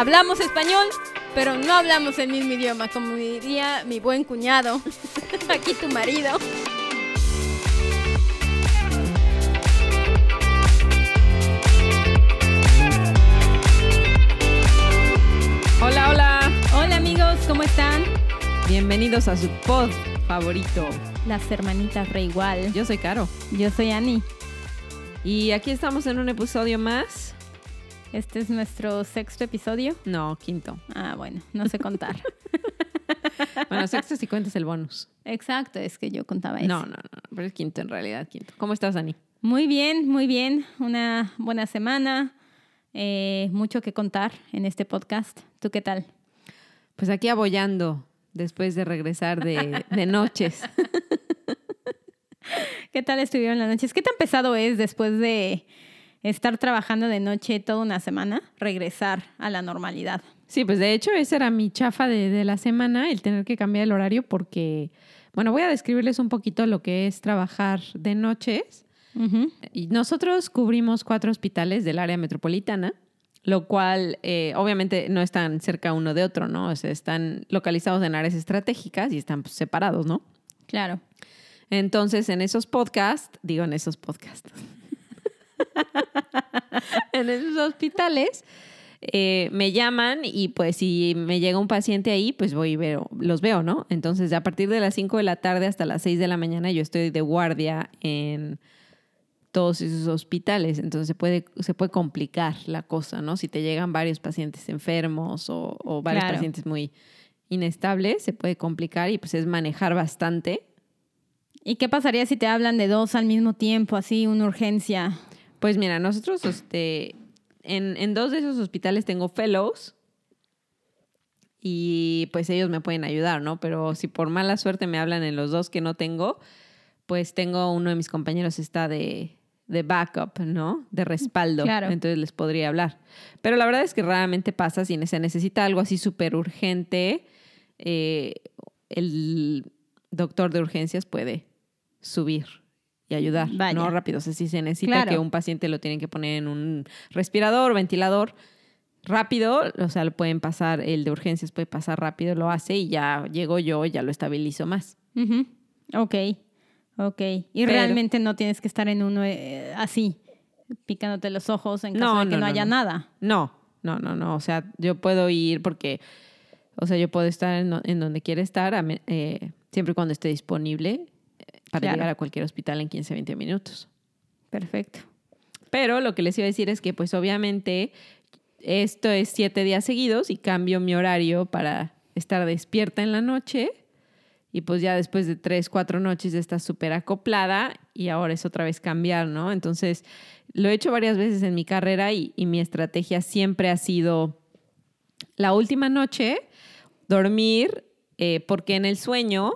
hablamos español, pero no hablamos el mismo idioma, como diría mi buen cuñado, aquí tu marido. Hola, hola. Hola amigos, ¿cómo están? Bienvenidos a su pod favorito. Las hermanitas re igual. Yo soy Caro. Yo soy Ani. Y aquí estamos en un episodio más. Este es nuestro sexto episodio. No, quinto. Ah, bueno, no sé contar. Bueno, sexto si cuentas el bonus. Exacto, es que yo contaba eso. No, no, no, pero es quinto en realidad, quinto. ¿Cómo estás, Ani? Muy bien, muy bien. Una buena semana. Eh, mucho que contar en este podcast. ¿Tú qué tal? Pues aquí abollando después de regresar de, de noches. ¿Qué tal estuvieron las noches? ¿Qué tan pesado es después de estar trabajando de noche toda una semana, regresar a la normalidad? Sí, pues de hecho esa era mi chafa de, de la semana, el tener que cambiar el horario porque, bueno, voy a describirles un poquito lo que es trabajar de noches. Y nosotros cubrimos cuatro hospitales del área metropolitana, lo cual eh, obviamente no están cerca uno de otro, ¿no? O sea, están localizados en áreas estratégicas y están pues, separados, ¿no? Claro. Entonces, en esos podcasts, digo en esos podcasts, en esos hospitales, eh, me llaman y pues si me llega un paciente ahí, pues voy y veo, los veo, ¿no? Entonces, a partir de las 5 de la tarde hasta las 6 de la mañana, yo estoy de guardia en todos esos hospitales. Entonces, se puede, se puede complicar la cosa, ¿no? Si te llegan varios pacientes enfermos o, o varios Claro. pacientes muy inestables, se puede complicar y pues es manejar bastante. ¿Y qué pasaría si te hablan de dos al mismo tiempo, así, una urgencia? Pues mira, nosotros este, en, en dos de esos hospitales tengo fellows y pues ellos me pueden ayudar, ¿no? Pero si por mala suerte me hablan en los dos que no tengo, pues tengo uno de mis compañeros está de, de backup, ¿no? De respaldo. Claro. Entonces les podría hablar. Pero la verdad es que raramente pasa si se necesita algo así súper urgente. eh, el doctor de urgencias puede subir y ayudar, Vaya. ¿no? Rápido. O sea, si se necesita Claro. que un paciente lo tienen que poner en un respirador, ventilador, rápido, o sea, lo pueden pasar, el de urgencias puede pasar rápido, lo hace y ya llego yo, ya lo estabilizo más. Ujú. Ok, ok. Y Pero- realmente no tienes que estar en uno eh, así, picándote los ojos en caso No, de que no, no, haya no. nada. No, no, no, no. O sea, yo puedo ir porque, o sea, yo puedo estar en, do- en donde quiera estar, eh, siempre y cuando esté disponible para Claro. llegar a cualquier hospital en 15, 20 minutos. Perfecto. Pero lo que les iba a decir es que, pues obviamente, esto es siete días seguidos y cambio mi horario para estar despierta en la noche. Y pues ya después de tres, cuatro noches ya estás súper acoplada y ahora es otra vez cambiar, ¿no? Entonces, lo he hecho varias veces en mi carrera y, y mi estrategia siempre ha sido la última noche dormir, eh, porque en el sueño,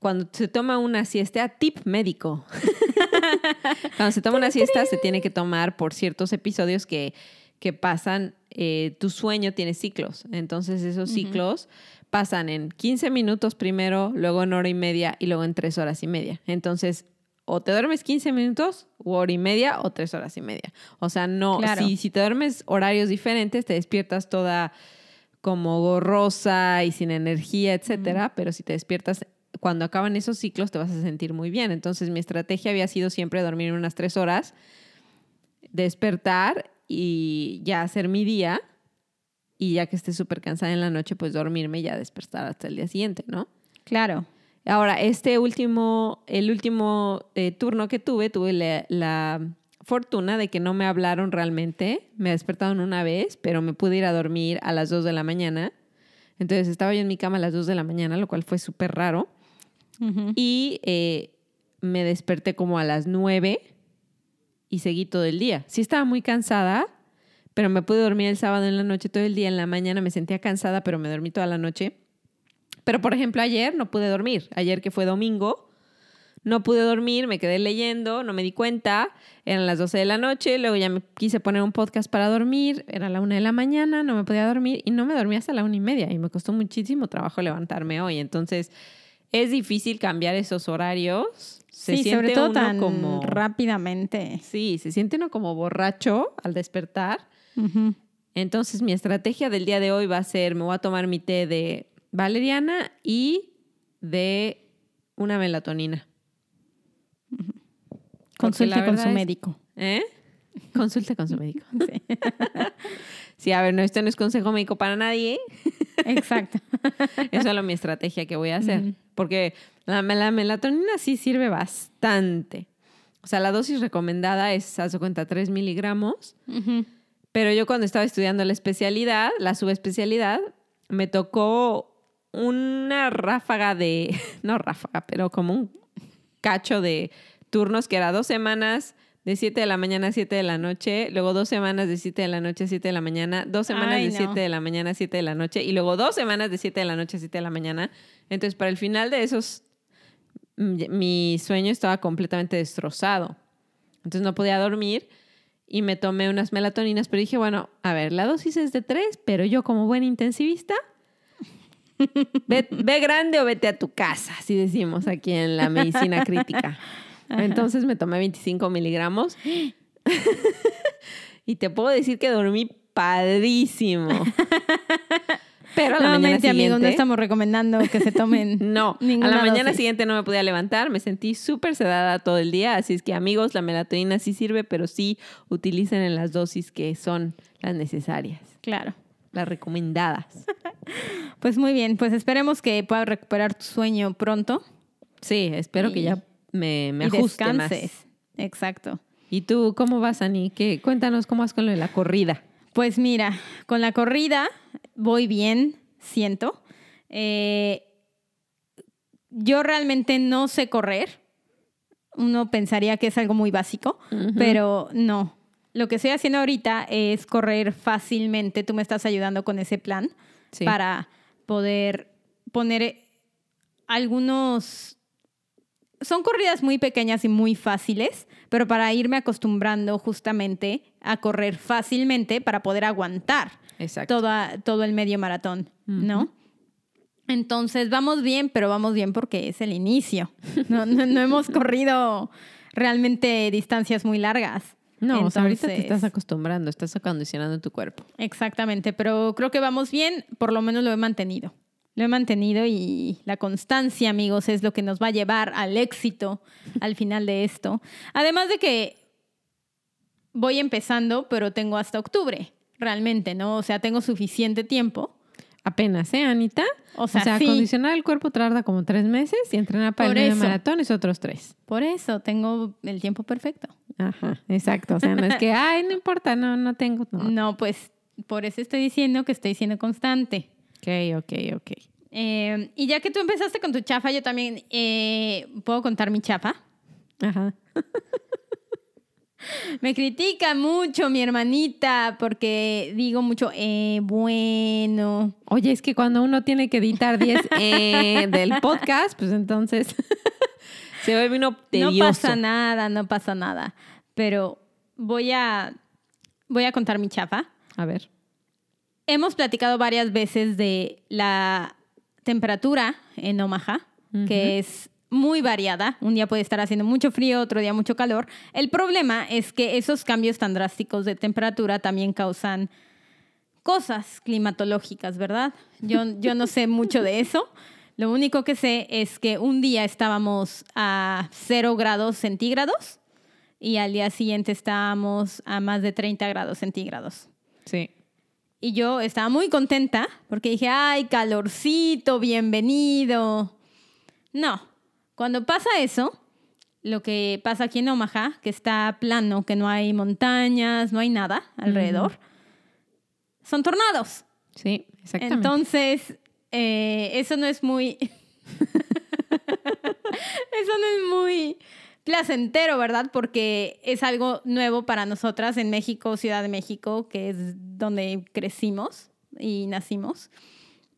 cuando se toma una siesta, tip médico. Cuando se toma una siesta, se tiene que tomar por ciertos episodios que, que pasan. eh, tu sueño tiene ciclos. Entonces, esos ciclos pasan en 15 minutos primero, luego en hora y media y luego en 3 horas y media. Entonces, o te duermes 15 minutos, o hora y media, o 3 horas y media. O sea, no, Claro. si, si te duermes horarios diferentes, te despiertas toda como borrosa y sin energía, etcétera. Pero si te despiertas cuando acaban esos ciclos, te vas a sentir muy bien. Entonces, mi estrategia había sido siempre dormir unas tres horas, despertar y ya hacer mi día. Y ya que esté súper cansada en la noche, pues dormirme y ya despertar hasta el día siguiente, ¿no? Claro. Ahora, este último, el último eh, turno que tuve, tuve la, la fortuna de que no me hablaron realmente. Me despertaron una vez, pero me pude ir a dormir a las 2 de la mañana. Entonces estaba yo en mi cama a las 2 de la mañana, lo cual fue súper raro. Y eh, me desperté como a las 9 y seguí todo el día. Sí estaba muy cansada, pero me pude dormir el sábado en la noche todo el día. En la mañana me sentía cansada, pero me dormí toda la noche. Pero, por ejemplo, ayer no pude dormir. Ayer que fue domingo, no pude dormir, me quedé leyendo, no me di cuenta. Eran las 12 de la noche, luego ya me quise poner un podcast para dormir. Era la una de la mañana, no me podía dormir y no me dormí hasta la una y media. Y me costó muchísimo trabajo levantarme hoy. Entonces, es difícil cambiar esos horarios. Se sí, siente sobre todo uno tan como. rápidamente. Sí, se siente uno como borracho al despertar. Entonces mi estrategia del día de hoy va a ser, me voy a tomar mi té de valeriana y de una melatonina. Consulte con su médico. ¿Eh? Consulte con su médico. Sí. Sí, a ver, no, esto no es consejo médico para nadie. Exacto. Esa es solo mi estrategia que voy a hacer. Porque la, la melatonina sí sirve bastante. O sea, la dosis recomendada es, haz de cuenta, 3 miligramos. Pero yo cuando estaba estudiando la especialidad, la subespecialidad, me tocó una ráfaga de, no ráfaga, pero como un cacho de turnos que era dos semanas de 7 de la mañana a 7 de la noche, luego dos semanas de 7 de la noche a 7 de la mañana, dos semanas Ay, de no. 7 de la mañana a 7 de la noche y luego dos semanas de 7 de la noche a 7 de la mañana. Entonces, para el final de esos, mm, mi sueño estaba completamente destrozado. Entonces no podía dormir y me tomé unas melatoninas, pero dije, bueno, a ver, la dosis es de 3, pero yo como buen intensivista, ve, ve grande o vete a tu casa, así decimos aquí en la medicina crítica. Entonces me tomé 25 miligramos y te puedo decir que dormí padrísimo. Pero a la mañana Nuevamente, amigos, no siguiente... estamos recomendando que se tomen No, a la mañana dosis. siguiente no me podía levantar, me sentí súper sedada todo el día, así es que amigos, la melatonina sí sirve, pero sí utilicen en las dosis que son las necesarias, Claro. las recomendadas. Pues muy bien, pues esperemos que puedas recuperar tu sueño pronto Sí, espero que ya me, me y ajuste descanses. más. Exacto. ¿Y tú cómo vas, Ani? ¿Qué, cuéntanos cómo vas con lo de la corrida. Pues mira, con la corrida voy bien, siento. Eh, yo realmente no sé correr. Uno pensaría que es algo muy básico, pero no. Lo que estoy haciendo ahorita es correr fácilmente. Tú me estás ayudando con ese plan Sí. para poder poner algunos... Son corridas muy pequeñas y muy fáciles, pero para irme acostumbrando justamente a correr fácilmente para poder aguantar toda, todo el medio maratón, ¿no? Entonces vamos bien, pero vamos bien porque es el inicio. No, no, no hemos corrido realmente distancias muy largas. No, o sea, ahorita te estás acostumbrando, estás acondicionando tu cuerpo. Exactamente, pero creo que vamos bien, por lo menos lo he mantenido. Lo he mantenido y la constancia, amigos, es lo que nos va a llevar al éxito al final de esto. Además de que voy empezando, pero tengo hasta octubre, realmente, ¿no? O sea, tengo suficiente tiempo. Apenas, ¿eh, Anita? O sea, sí. acondicionar el cuerpo tarda como tres meses y entrenar para Por el medio maratón es otros tres. Por eso tengo el tiempo perfecto. Ajá, exacto. O sea, no es que, ay, no importa, no, no tengo. No. No, pues por eso estoy diciendo que estoy siendo constante. Ok, ok, ok. Eh, y ya que tú empezaste con tu chafa, yo también eh, puedo contar mi chafa. Ajá. Me critica mucho mi hermanita porque digo mucho, eh, bueno. Oye, es que cuando uno tiene que editar 10 eh, del podcast, pues entonces se vuelve uno tedioso. No pasa nada, no pasa nada. Pero voy a, voy a contar mi chafa. A ver. Hemos platicado varias veces de la temperatura en Omaha, que es muy variada. Un día puede estar haciendo mucho frío, otro día mucho calor. El problema es que esos cambios tan drásticos de temperatura también causan cosas climatológicas, ¿verdad? Yo, yo no sé mucho de eso. Lo único que sé es que un día estábamos a 0 grados centígrados y al día siguiente estábamos a más de 30 grados centígrados. Sí. Y yo estaba muy contenta porque dije, ay, calorcito, bienvenido. No, cuando pasa eso, lo que pasa aquí en Omaha, que está plano, que no hay montañas, no hay nada alrededor, son tornados. Sí, exactamente. Entonces, eh, eso no es muy... eso no es muy placentero, ¿verdad? Porque es algo nuevo para nosotras en México, Ciudad de México, que es donde crecimos y nacimos.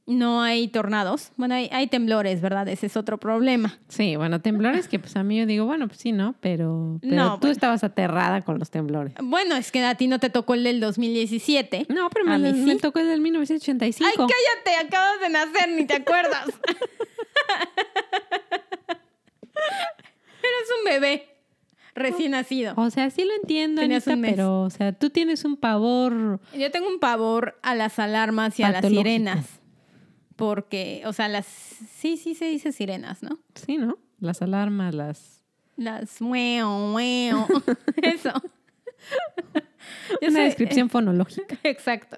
No hay tornados. Bueno, hay, hay temblores, ¿verdad? Ese es otro problema. Sí, bueno, temblores que pues a mí yo digo, bueno, pues sí, ¿no? Pero, pero No, tú bueno. estabas aterrada con los temblores. Bueno, es que a ti no te tocó el del 2017. No, pero A me, mí me sí. tocó el 1985. Ay, cállate, acabas de nacer, ni te acuerdas. Eres un bebé. recién nacido. O sea, sí lo entiendo, Anita, pero, o sea, tú tienes un pavor. Yo tengo un pavor a las alarmas y a las sirenas. Porque, o sea, las... Sí, sí se dice sirenas, ¿no? Sí, ¿no? Las alarmas, las. Las mueo, mueo. Eso. Yo Una descripción fonológica. Exacto.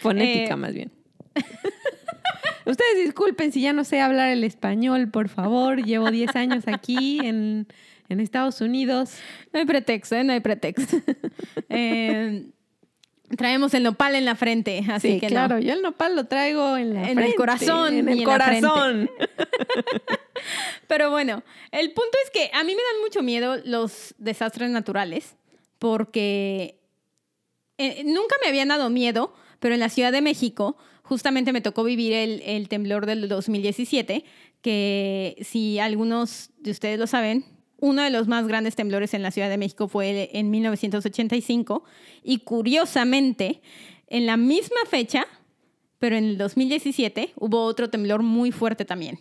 Fonética, Eh, más bien. Ustedes disculpen si ya no sé hablar el español, por favor. Llevo 10 años aquí en, en Estados Unidos. No hay pretexto, ¿eh? No hay pretexto. Eh, traemos el nopal en la frente, así Sí, que claro. no. Yo el nopal lo traigo en la En el corazón En y el en corazón. Pero bueno, el punto es que a mí me dan mucho miedo los desastres naturales porque eh, nunca me habían dado miedo, pero en la Ciudad de México justamente me tocó vivir el, el temblor del 2017, que si algunos de ustedes lo saben, uno de los más grandes temblores en la Ciudad de México fue en 1985 y curiosamente, en la misma fecha, pero en el 2017 hubo otro temblor muy fuerte también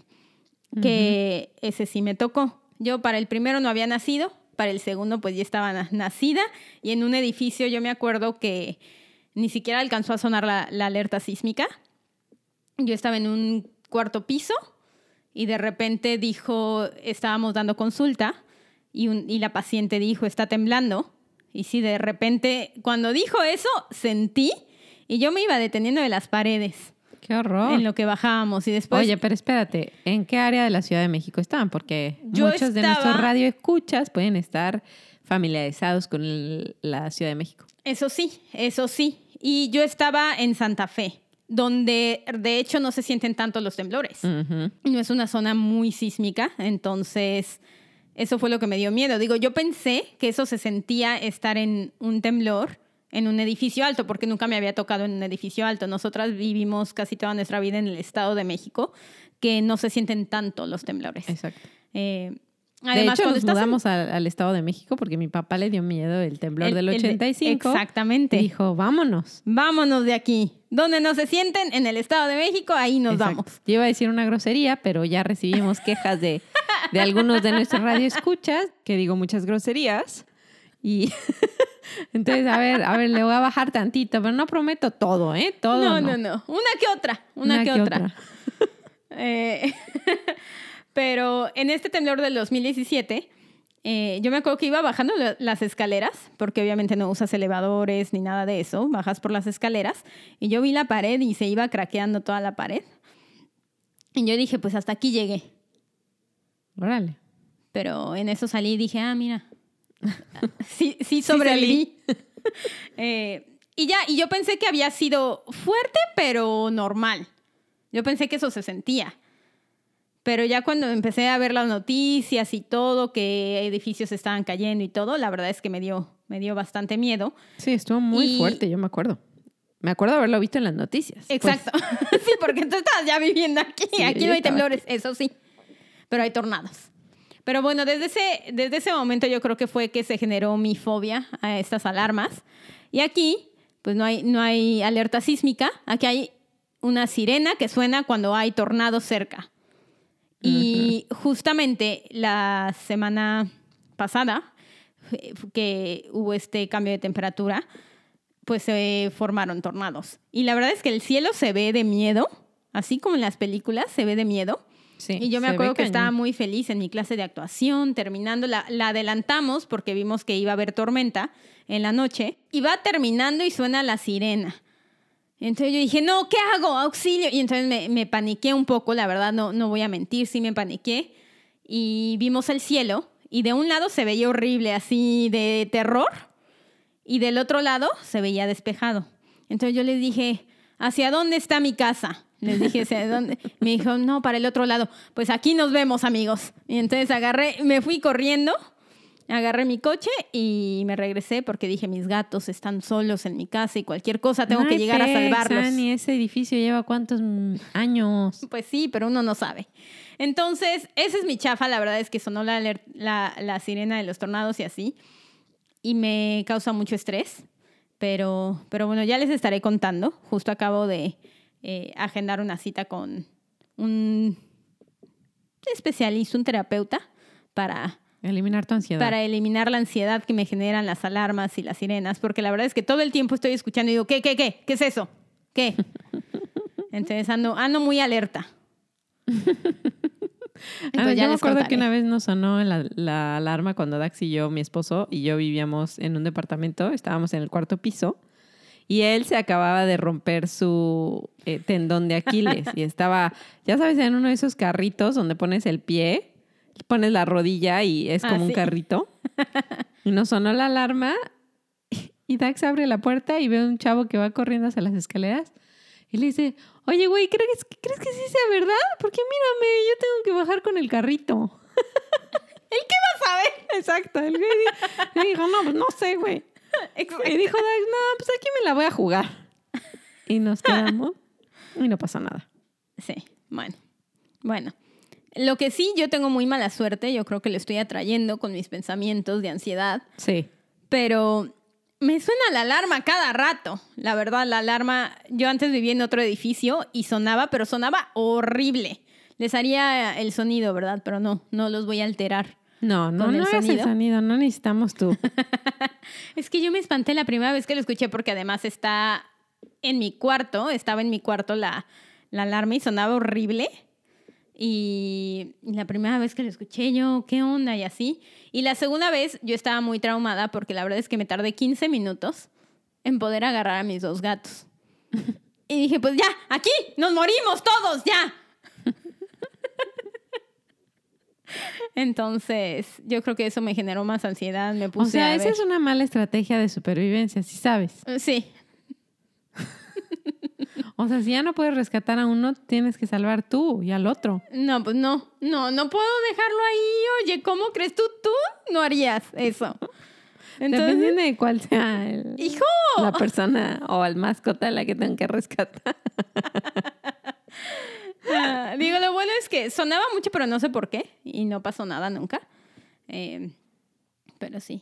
que ese sí me tocó. Yo para el primero no había nacido, para el segundo pues ya estaba na- nacida. Y en un edificio yo me acuerdo que ni siquiera alcanzó a sonar la, la alerta sísmica. Yo estaba en un cuarto piso y de repente dijo, estábamos dando consulta y, un- y la paciente dijo, está temblando. Y sí, de repente, cuando dijo eso, sentí y yo me iba deteniendo de las paredes Qué horror. en lo que bajábamos y después... Oye, pero espérate, ¿en qué área de la Ciudad de México estaban? Porque Yo muchos de estaba- nuestros radioescuchas pueden estar familiarizados con el- la Ciudad de México. Eso sí, eso sí. Y yo estaba en Santa Fe, donde de hecho no se sienten tanto los temblores. Ujú. No es una zona muy sísmica, entonces eso fue lo que me dio miedo. Digo, yo pensé que eso se sentía estar en un temblor en un edificio alto, porque nunca me había tocado en un edificio alto. Nosotras vivimos casi toda nuestra vida en el Estado de México, que no se sienten tanto los temblores. Exacto. Eh, de hecho, nos en- mudamos al, al Estado de México porque mi papá le dio miedo el temblor el- del el de- 85. exactamente. Dijo, vámonos. Vámonos de aquí. Donde no se sienten, en el Estado de México, ahí nos Exacto. vamos. Yo iba a decir una grosería, pero ya recibimos quejas de, de algunos de nuestros radioescuchas, que digo muchas groserías. Y entonces, a ver, a ver, le voy a bajar tantito, pero no prometo todo, ¿eh? Todo. No, no, no, no. Una que otra. Una, que, otra. Eh, pero en este temblor del 2017, eh, yo me acuerdo que iba bajando la- las escaleras, porque obviamente no usas elevadores ni nada de eso, bajas por las escaleras, y yo vi la pared y se iba craqueando toda la pared. Y yo dije, pues hasta aquí llegué. Órale. Pero en eso salí y dije, ah, mira, sí, sí sobreviví. Eh, y ya, y yo pensé que había sido fuerte, pero normal. Yo pensé que eso se sentía. Pero ya cuando empecé a ver las noticias y todo, que edificios estaban cayendo y todo, la verdad es que me dio, me dio bastante miedo. Sí, estuvo muy Y- fuerte, yo me acuerdo. Me acuerdo haberlo visto en las noticias. Pues, Exacto. sí, porque tú estás ya viviendo aquí. Sí, aquí no hay temblores, eso sí. Pero hay tornados. Pero bueno, desde ese, desde ese momento yo creo que fue que se generó mi fobia a estas alarmas. Y aquí, pues no hay, no hay alerta sísmica. Aquí hay una sirena que suena cuando hay tornados cerca. Y justamente la semana pasada, eh, que hubo este cambio de temperatura, pues se formaron tornados. Y la verdad es que el cielo se ve de miedo, así como en las películas se ve de miedo. Sí, y yo me acuerdo que estaba muy feliz en mi clase de actuación, terminando, la, la adelantamos porque vimos que iba a haber tormenta en la noche, y va terminando y suena la sirena. Entonces yo dije, no, ¿qué hago? Auxilio. Y entonces me, me paniqué un poco, la verdad, no, no voy a mentir, sí me paniqué. Y vimos el cielo, y de un lado se veía horrible, así de terror, y del otro lado se veía despejado. Entonces yo les dije, ¿hacia dónde está mi casa? Les dije, ¿hacia dónde? Me dijo, no, para el otro lado. Pues aquí nos vemos, amigos. Y entonces agarré, me fui corriendo, agarré mi coche y me regresé porque dije, mis gatos están solos en mi casa y cualquier cosa tengo que llegar a salvarlos. Ani, ese edificio lleva cuántos años. Pues sí, pero uno no sabe. Entonces, esa es mi chafa. La verdad es que sonó la, aler- la, la sirena de los tornados y así. Y me causa mucho estrés. Pero, pero bueno, ya les estaré contando. Justo acabo de eh, agendar una cita con un especialista, un terapeuta, para, eliminar tu ansiedad. para eliminar la ansiedad que me generan las alarmas y las sirenas, porque la verdad es que todo el tiempo estoy escuchando y digo, ¿qué, qué, qué? ¿Qué es eso? ¿Qué? Entonces ando, ando muy alerta. Ah, pues ya yo me acuerdo que una vez nos sonó la, la alarma cuando Dax y yo, mi esposo y yo vivíamos en un departamento, estábamos en el cuarto piso y él se acababa de romper su eh, tendón de Aquiles y estaba, ya sabes, en uno de esos carritos donde pones el pie, pones la rodilla y es Ah, como un sí. carrito. Y nos sonó la alarma y Dax abre la puerta y ve a un chavo que va corriendo hacia las escaleras y le dice, oye, güey, ¿crees, ¿crees que sí sea verdad? Porque mírame, yo tengo que bajar con el carrito. ¿El qué vas a ver? Exacto. El güey le dijo, no, pues no sé, güey. Y dijo, Dax, no, pues aquí me la voy a jugar. Y nos quedamos y no pasó nada. Sí, bueno. Bueno. Lo que sí, yo tengo muy mala suerte, yo creo que lo estoy atrayendo con mis pensamientos de ansiedad, Sí. pero me suena la alarma cada rato. La verdad, la alarma, yo antes vivía en otro edificio y sonaba, pero sonaba horrible. Les haría el sonido, ¿verdad? Pero no, no los voy a alterar. No, no, ¿Con el no el sonido? sonido, no necesitamos tú. Es que yo me espanté la primera vez que lo escuché porque además está en mi cuarto, estaba en mi cuarto la, la alarma y sonaba horrible. Y la primera vez que lo escuché yo, ¿qué onda? Y así. Y la segunda vez yo estaba muy traumada porque la verdad es que me tardé 15 minutos en poder agarrar a mis dos gatos. Y dije, pues ya, aquí, nos morimos todos, ya. Entonces, yo creo que eso me generó más ansiedad, me O puse sea, a esa ver. es una mala estrategia de supervivencia, sí sabes. Sí, O sea, si ya no puedes rescatar a uno, tienes que salvar tú y al otro. No, pues no, no, no puedo dejarlo ahí. Oye, ¿cómo crees tú? Tú no harías eso. Entonces, Dependiendo de cuál sea el- hijo, la persona o el mascota a la que tengo que rescatar. Ah, digo, lo bueno es que sonaba mucho, pero no sé por qué. Y no pasó nada nunca. Eh, pero sí.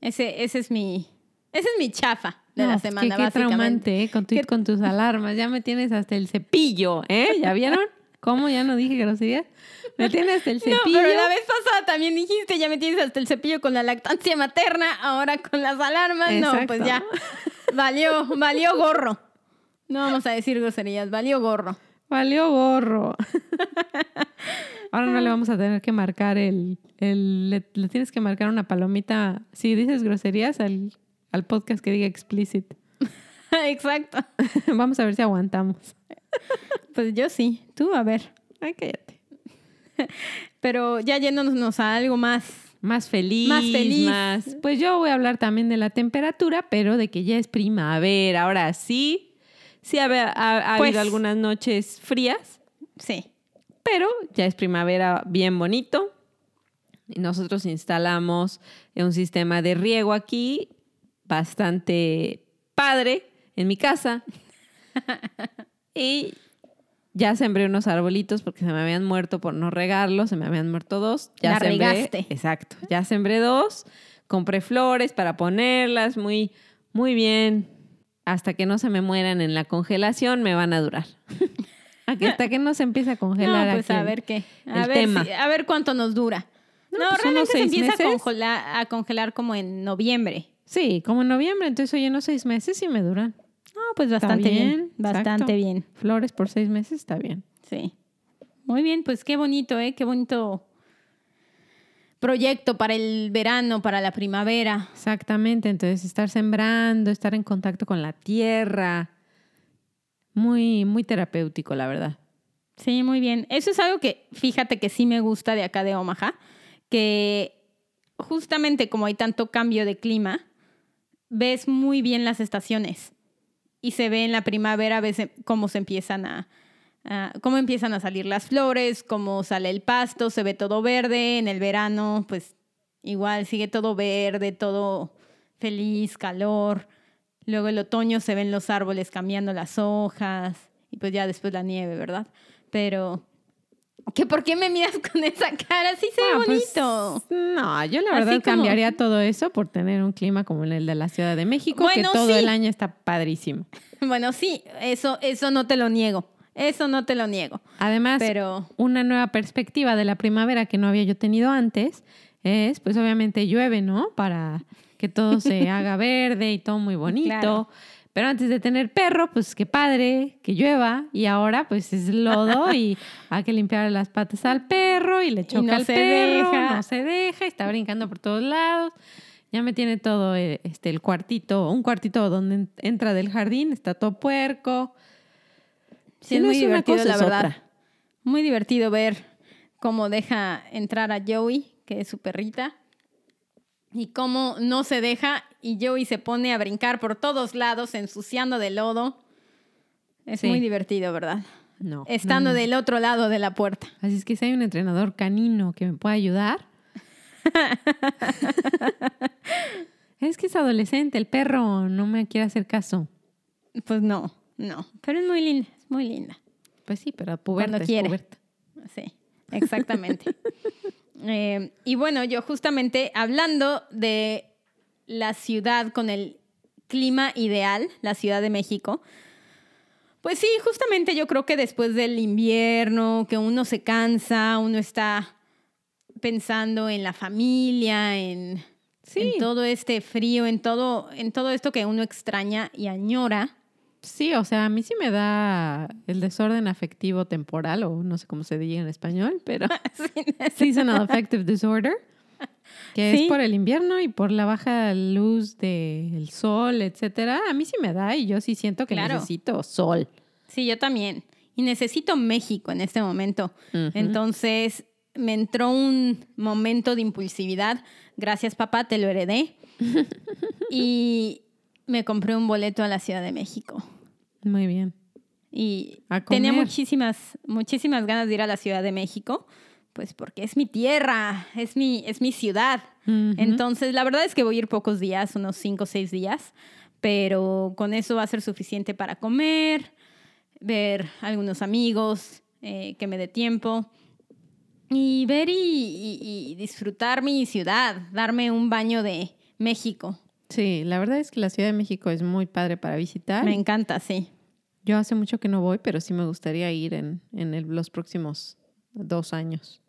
Ese, ese es mi, ese es mi chafa de No, la pues, qué- semana, qué, básicamente. traumante, ¿eh? Con, tu- Qué- con tus alarmas. Ya me tienes hasta el cepillo, ¿eh? ¿Ya vieron? ¿Cómo? ¿Ya no dije groserías? Me tienes hasta el No, cepillo. pero la vez pasada también dijiste, ya me tienes hasta el cepillo con la lactancia materna, ahora con las alarmas. No, pues ya. Valió, valió gorro. No vamos a decir groserías, valió gorro. Valió gorro. Ahora no le vamos a tener que marcar el... el le, le tienes que marcar una palomita, si dices groserías, al, al podcast que diga explicit. Exacto. vamos a ver si aguantamos. Pues yo sí, tú a ver. Ay, cállate. Pero ya yéndonos a algo más. Más feliz. Más feliz. más- Pues yo voy a hablar también de la temperatura, pero de que ya es primavera. Ahora sí, sí ha, ha- ha Pues- habido algunas noches frías, Sí. pero ya es primavera bien bonito. Y nosotros instalamos un sistema de riego aquí bastante padre en mi casa. y ya sembré unos arbolitos porque se me habían muerto por no regarlos, se me habían muerto dos. Ya La sembré, regaste. Exacto, ya sembré dos, compré flores para ponerlas, muy, muy bien. Hasta que no se me mueran en la congelación me van a durar. Hasta que no se empiece a congelar. No, pues aquí a ver qué. A el ver, tema. si- a ver cuánto nos dura. No, pues unos realmente se empieza a congelar, a congelar como en noviembre. Sí, como en noviembre, entonces oye, unos seis meses y me duran. No, pues bastante bien. bien, Bastante exacto. bien. Flores por seis meses está bien. Sí. Muy bien, pues qué bonito, ¿eh? Qué bonito proyecto para el verano, para la primavera. Exactamente, entonces estar sembrando, estar en contacto con la tierra, muy, muy terapéutico, la verdad. Sí, muy bien. Eso es algo que, fíjate que sí me gusta de acá de Omaha, que justamente como hay tanto cambio de clima, ves muy bien las estaciones y se ve en la primavera, ves eh, cómo se empiezan a, cómo empiezan a salir las flores, cómo sale el pasto, se ve todo verde. En el verano, pues igual sigue todo verde, todo feliz, calor. Luego el otoño se ven los árboles cambiando las hojas y pues ya después la nieve, ¿verdad? Pero ¿qué por qué me miras con esa cara? Sí se ve Ah, pues, bonito. no, yo la Así verdad como- cambiaría todo eso por tener un clima como el de la Ciudad de México, Bueno, que todo sí. el año está padrísimo. Bueno, sí, eso eso no te lo niego. Eso no te lo niego. Además, Pero una nueva perspectiva de la primavera que no había yo tenido antes es, pues obviamente llueve, ¿no? Para que todo se haga verde y todo muy bonito. Claro. Pero antes de tener perro, pues qué padre, que llueva. Y ahora, pues es lodo y hay que limpiar las patas al perro y le choca no al se perro, deja. no se deja, está brincando por todos lados. Ya me tiene todo eh, este, el cuartito, un cuartito donde en- entra del jardín, está todo puerco. sí, Si es no muy es divertido, cosa, la verdad. otra. Muy divertido ver cómo deja entrar a Joey, que es su perrita, y cómo no se deja y Joey se pone a brincar por todos lados, ensuciando de lodo. Es Sí. muy divertido, ¿verdad? No. Estando no, no. del otro lado de la puerta. Así es que si hay un entrenador canino que me pueda ayudar. es que es adolescente, el perro no me quiere hacer caso. Pues no, no. Pero es muy linda, es muy linda. Pues sí, pero puberta Cuando es quiere. puberta. Sí, exactamente. Eh, y bueno, yo justamente hablando de la ciudad con el clima ideal, la Ciudad de México, pues sí, justamente yo creo que después del invierno, que uno se cansa, uno está pensando en la familia, en, Sí. en todo este frío, en todo, en todo esto que uno extraña y añora. Sí, o sea, a mí sí me da el desorden afectivo temporal, o no sé cómo se diga en español, pero seasonal affective disorder, que Sí. es por el invierno y por la baja luz del sol, etcétera. A mí sí me da y yo sí siento que Claro. necesito sol. Sí, yo también. Y necesito México en este momento. Entonces me entró un momento de impulsividad. Gracias, papá, te lo heredé. y me compré un boleto a la Ciudad de México. Muy bien. Y tenía muchísimas, muchísimas ganas de ir a la Ciudad de México, pues porque es mi tierra, es mi, es mi ciudad. Entonces, la verdad es que voy a ir pocos días, unos cinco o seis días, pero con eso va a ser suficiente para comer, ver algunos amigos, eh, que me dé tiempo y ver y, y- y disfrutar mi ciudad, darme un baño de México. Sí, la verdad es que la Ciudad de México es muy padre para visitar. Me encanta, sí. Yo hace mucho que no voy, pero sí me gustaría ir en, en el- los próximos dos años.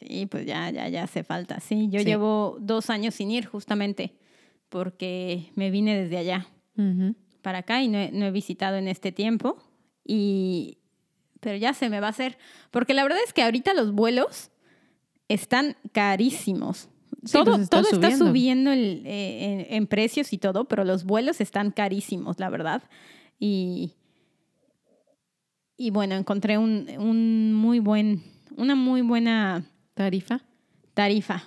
Sí, pues ya, ya, ya hace falta. Sí, yo Sí. llevo dos años sin ir justamente porque me vine desde allá para acá y no he, no he visitado en este tiempo. Y, pero ya se me va a hacer. Porque la verdad es que ahorita los vuelos están carísimos. Sí, todo pues está todo está subiendo. subiendo el- eh, en, en precios y todo, pero los vuelos están carísimos, la verdad. Y, y bueno, encontré un, un muy buen, una muy buena Tarifa. tarifa.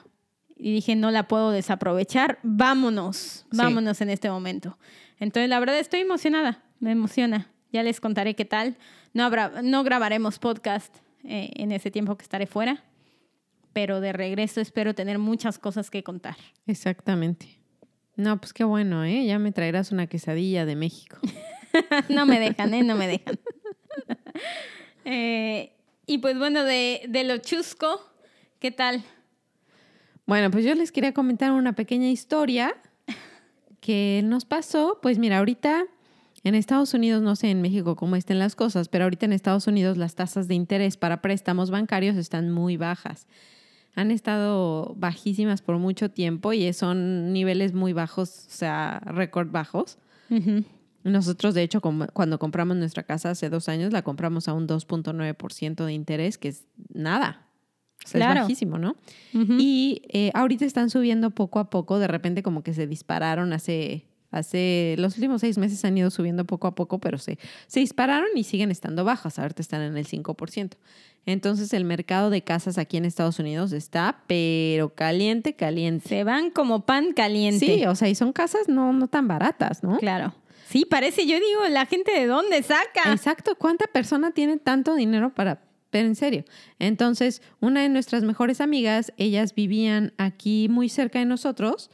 Y dije, no la puedo desaprovechar, vámonos, Sí. vámonos en este momento. Entonces, la verdad, estoy emocionada, me emociona. Ya les contaré qué tal. No, habrá, no grabaremos podcast eh, en ese tiempo que estaré fuera, pero de regreso espero tener muchas cosas que contar. Exactamente. No, pues qué bueno, ¿eh? Ya me traerás una quesadilla de México. no me dejan, ¿eh? No me dejan. Eh, y pues bueno, de, de lo chusco, ¿qué tal? Bueno, pues yo les quería comentar una pequeña historia que nos pasó. Pues mira, ahorita en Estados Unidos, no sé en México cómo estén las cosas, pero ahorita en Estados Unidos las tasas de interés para préstamos bancarios están muy bajas. Han estado bajísimas por mucho tiempo y son niveles muy bajos, o sea, récord bajos. Nosotros, de hecho, cuando compramos nuestra casa hace dos años, la compramos a un 2.9% de interés, que es nada. O sea, Claro. Es bajísimo, ¿no? Ujú. Y eh, ahorita están subiendo poco a poco, de repente como que se dispararon hace, hace, los últimos seis meses han ido subiendo poco a poco, pero se, se dispararon y siguen estando bajas, ahorita están en el 5%. Entonces el mercado de casas aquí en Estados Unidos está, pero caliente, caliente. Se van como pan caliente. Sí, o sea, y son casas no, no tan baratas, ¿no? Claro. Sí, parece, yo digo, la gente de dónde saca. Exacto, ¿cuánta persona tiene tanto dinero para... Pero en serio. Entonces, una de nuestras mejores amigas, ellas vivían aquí muy cerca de nosotros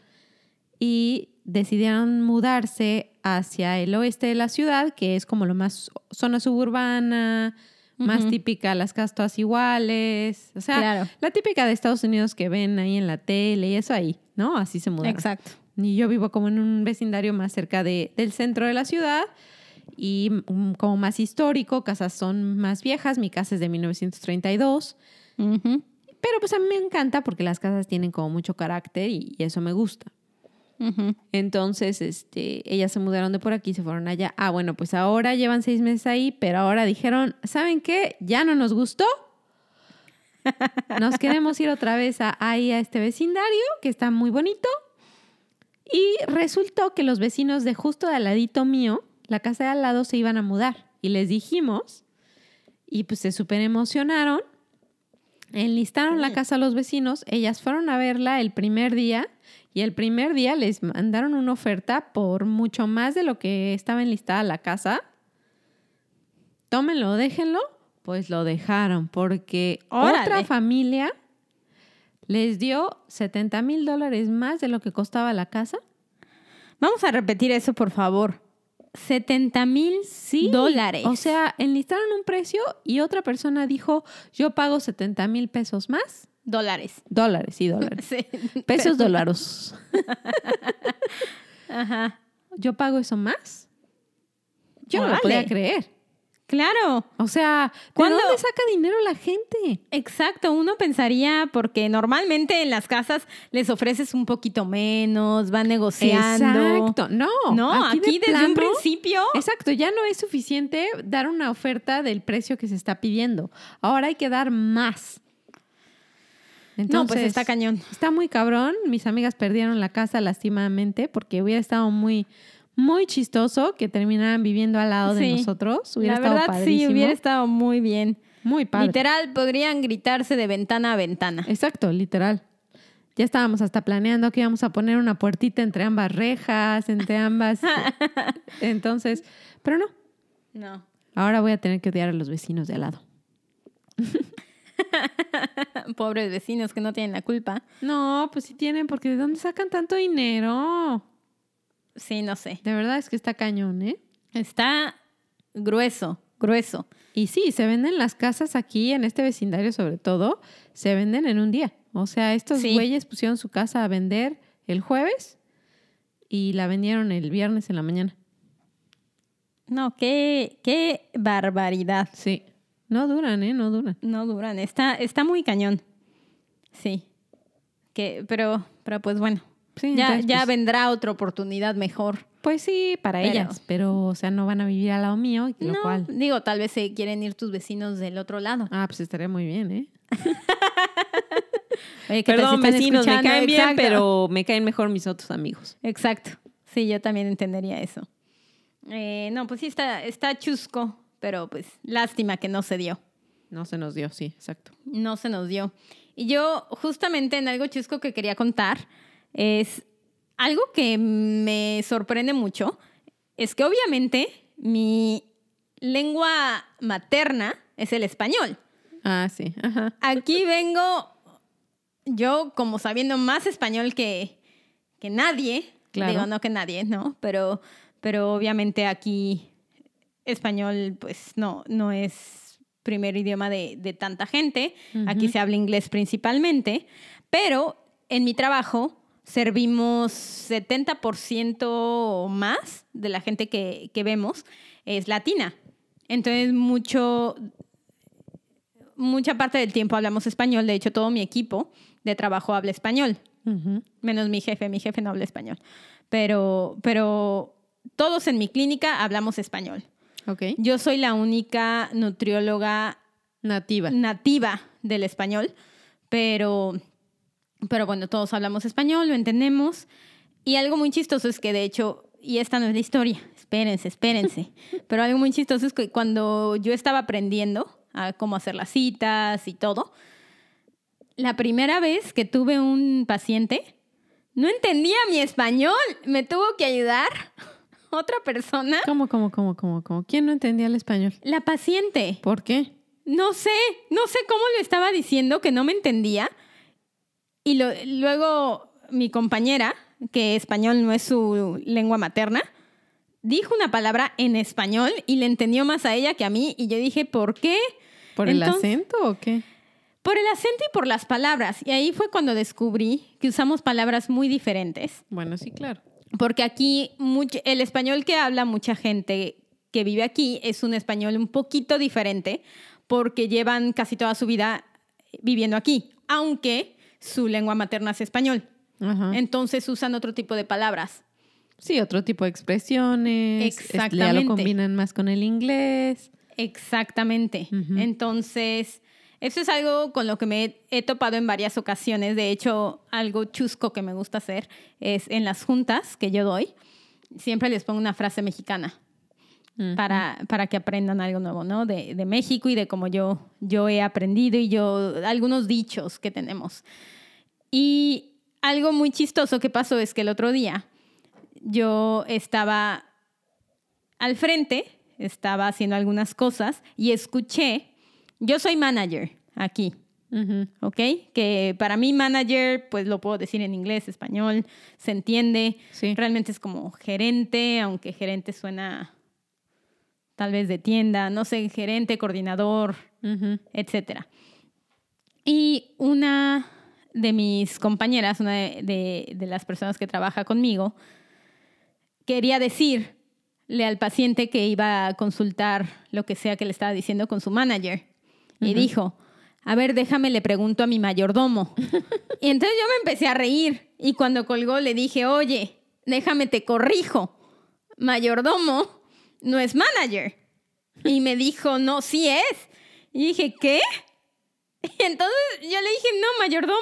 y decidieron mudarse hacia el oeste de la ciudad, que es como lo más zona suburbana, más típica, las casas todas iguales. O sea, Claro. la típica de Estados Unidos que ven ahí en la tele y eso ahí, ¿no? Así se mudaron. Exacto. Y yo vivo como en un vecindario más cerca de, del centro de la ciudad. y mm, como más histórico, casas son más viejas, mi casa es de 1932. Ujú, Pero pues a mí me encanta porque las casas tienen como mucho carácter y, y eso me gusta. Entonces, este, ellas se mudaron de por aquí, se fueron allá. Ah, bueno, pues ahora llevan seis meses ahí, pero ahora dijeron, ¿saben qué? Ya no nos gustó. Nos queremos ir otra vez a, ahí a este vecindario, que está muy bonito. Y resultó que los vecinos de justo de al ladito mío, la casa de al lado, se iban a mudar. Y les dijimos, y pues se súper emocionaron. Enlistaron la casa a los vecinos, ellas fueron a verla el primer día y el primer día les mandaron una oferta por mucho más de lo que estaba enlistada la casa. Tómenlo, déjenlo. Pues lo dejaron porque Órale. otra familia les dio 70 mil dólares más de lo que costaba la casa. Vamos a repetir eso, por favor. 70 mil dólares. O sea, enlistaron un precio y otra persona dijo, yo pago 70 mil pesos más. Dólares. Dólares, sí, dólares. Sí. Pesos dólares. Ajá. ¿Yo pago eso más? Yo no lo podía creer. Claro. O sea, ¿de ¿Cuándo? dónde saca dinero la gente? Exacto, uno pensaría porque normalmente en las casas les ofreces un poquito menos, van negociando. Exacto. No, No, aquí, de desde un principio. Exacto, ya no es suficiente dar una oferta del precio que se está pidiendo. Ahora hay que dar más. No, pues está cañón. Está muy cabrón. Mis amigas perdieron la casa lastimadamente porque hubiera estado muy, muy chistoso que terminaran viviendo al lado de nosotros. Hubiera La estado verdad sí, hubiera estado muy bien. Muy padre. Literal, podrían gritarse de ventana a ventana. Exacto, literal. Ya estábamos hasta planeando que íbamos a poner una puertita entre ambas rejas, entre ambas. Entonces, pero no. No. Ahora voy a tener que odiar a los vecinos de al lado. Pobres vecinos que no tienen la culpa. No, pues sí tienen, porque ¿de dónde sacan tanto dinero? Sí, no sé. De verdad es que está cañón, ¿eh? Está grueso, grueso. Y sí, se venden las casas aquí, en este vecindario sobre todo, se venden en un día. O sea, estos Sí. güeyes pusieron su casa a vender el jueves y la vendieron el viernes en la mañana. No, qué, qué barbaridad. Sí. No duran, ¿eh? No duran. No duran. Está, está muy cañón. Sí. Que, pero, pero pues bueno. Sí, ya, entonces, ya pues- vendrá otra oportunidad mejor. Pues sí, para Pero- ellas, pero, o sea, no van a vivir al lado mío, lo no, cual... digo, tal vez se quieren ir tus vecinos del otro lado. Ah, pues estaría muy bien, ¿eh? Oye, que Perdón, vecinos, me caen bien, exacto. pero me caen mejor mis otros amigos. Exacto. Sí, yo también entendería eso. Eh, no, pues sí está, está chusco, pero pues lástima que no se dio. No se nos dio, sí, exacto. No se nos dio. Y yo, justamente en algo chusco que quería contar, es algo que me sorprende mucho, es que obviamente mi lengua materna es el español. Ah, sí, ajá. Aquí vengo yo como sabiendo más español que, que nadie. Claro. Digo, no que nadie, ¿no? Pero, pero obviamente aquí español pues no, no es primer idioma de, de tanta gente. Aquí se habla inglés principalmente. Pero en mi trabajo servimos 70% o más de la gente que, que vemos es latina. Entonces, mucho, mucha parte del tiempo hablamos español. De hecho, todo mi equipo de trabajo habla español. Menos mi jefe, mi jefe no habla español. Pero, pero todos en mi clínica hablamos español. Ok. Yo soy la única nutrióloga Nativa. nativa del español, pero, pero bueno, todos hablamos español, lo entendemos. Y algo muy chistoso es que, de hecho, y esta no es la historia, espérense, espérense, pero algo muy chistoso es que cuando yo estaba aprendiendo a cómo hacer las citas y todo, la primera vez que tuve un paciente, no entendía mi español, me tuvo que ayudar otra persona, ¿Cómo, cómo, cómo, cómo, cómo? ¿Quién no entendía el español? la paciente. ¿Por qué? No sé, no sé cómo le estaba diciendo que no me entendía. Y lo- luego mi compañera, que español no es su lengua materna, dijo una palabra en español y le entendió más a ella que a mí. Y yo dije, ¿por qué? ¿Por el Entonces- acento o qué? Por el acento y por las palabras. Y ahí fue cuando descubrí que usamos palabras muy diferentes. Bueno, sí, claro. Porque aquí el español que habla mucha gente que vive aquí es un español un poquito diferente porque llevan casi toda su vida viviendo aquí, aunque su lengua materna es español. Ajá. Entonces usan otro tipo de palabras. Sí, otro tipo de expresiones. este, Ya lo Exactamente. combinan más con el inglés. Exactamente. Entonces, eso es algo con lo que me he, topado en varias ocasiones. De hecho, algo chusco que me gusta hacer es en las juntas que yo doy, siempre les pongo una frase mexicana Ujú. para, para que aprendan algo nuevo, ¿no? De, de México y de cómo yo, yo he aprendido y yo, algunos dichos que tenemos. Y algo muy chistoso que pasó es que el otro día yo estaba al frente, estaba haciendo algunas cosas y escuché, yo soy manager aquí. ¿ok? Que para mí manager, pues lo puedo decir en inglés, español, se entiende. Sí. Realmente es como gerente, aunque gerente suena tal vez de tienda, no sé, gerente, coordinador, Ujú. etcétera. Y una de mis compañeras, una de, de- de las personas que trabaja conmigo, quería decirle al paciente que iba a consultar lo que sea que le estaba diciendo con su manager. Y dijo, a ver, déjame, le pregunto a mi mayordomo. y entonces yo me empecé a reír. Y cuando colgó le dije, oye, déjame, te corrijo. Mayordomo no es manager. Y me dijo, no, sí es. Y dije, ¿qué? Y entonces yo le dije, no, mayordomo,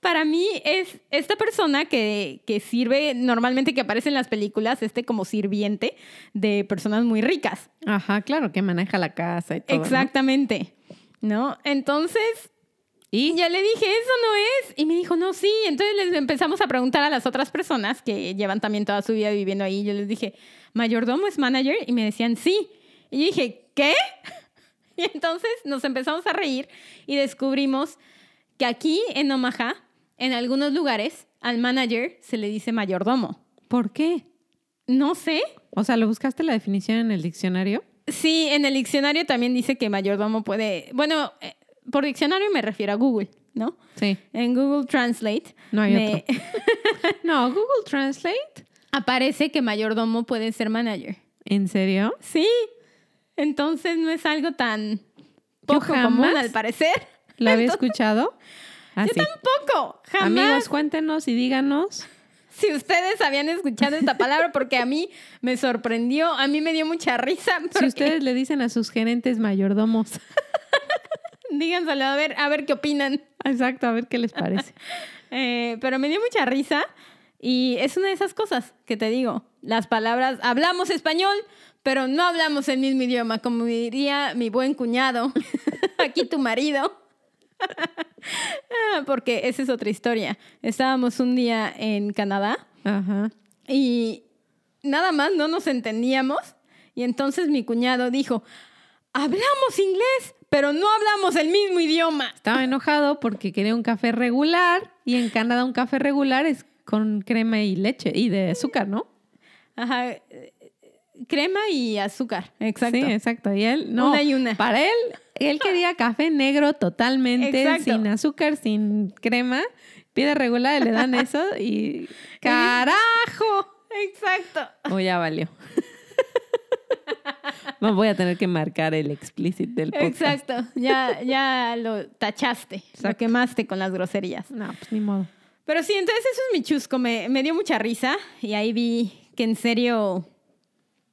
para mí es esta persona que, que sirve, normalmente que aparece en las películas, este como sirviente de personas muy ricas. Ajá, claro, que maneja la casa y todo. Exactamente. ¿No? Entonces, Y yo le dije, eso no es. Y me dijo, no, sí. Entonces les empezamos a preguntar a las otras personas que llevan también toda su vida viviendo ahí. Yo les dije, ¿mayordomo es manager? Y me decían, sí. Y yo dije, ¿qué? Y entonces nos empezamos a reír y descubrimos que aquí en Omaha, en algunos lugares, al manager se le dice mayordomo. ¿por qué? No sé. O sea, ¿lo buscaste la definición en el diccionario? Sí, en el diccionario también dice que mayordomo puede. Bueno, eh, por diccionario me refiero a Google, ¿no? Sí. En Google Translate No hay me No, Google Translate. aparece que mayordomo puede ser manager. ¿En serio? Sí. Entonces no es algo tan Yo poco común al parecer. ¿La había Entonces, escuchado? Así. Tampoco. Jamás. Amigos, cuéntenos y díganos. Si ustedes habían escuchado esta palabra porque a mí me sorprendió, a mí me dio mucha risa. Si porque- ustedes le dicen a sus gerentes mayordomos. Díganselo a ver, a ver qué opinan. Exacto, a ver qué les parece. Eh, pero me dio mucha risa y es una de esas cosas que te digo. Las palabras, hablamos español, pero no hablamos el mismo idioma, como diría mi buen cuñado, aquí tu marido. Porque esa es otra historia. Estábamos un día en Canadá Ajá. y nada más no nos entendíamos y entonces mi cuñado dijo, hablamos inglés, pero no hablamos el mismo idioma. Estaba enojado porque quería un café regular y en Canadá un café regular es con crema y leche y de azúcar, ¿no? Ajá. eh, Crema y azúcar, exacto. Sí, exacto. Y él, no. Una y una. Para él, él quería café negro totalmente, Exacto. sin azúcar, sin crema. Pide regular y le dan eso y. ¡Carajo! Exacto. Oh, ya valió. No voy a tener que marcar el explicit del podcast. Exacto. Ya, ya lo tachaste, lo Exacto. quemaste con las groserías. No, pues ni modo. Pero sí, entonces eso es mi chusco. Me, me dio mucha risa y ahí vi que en serio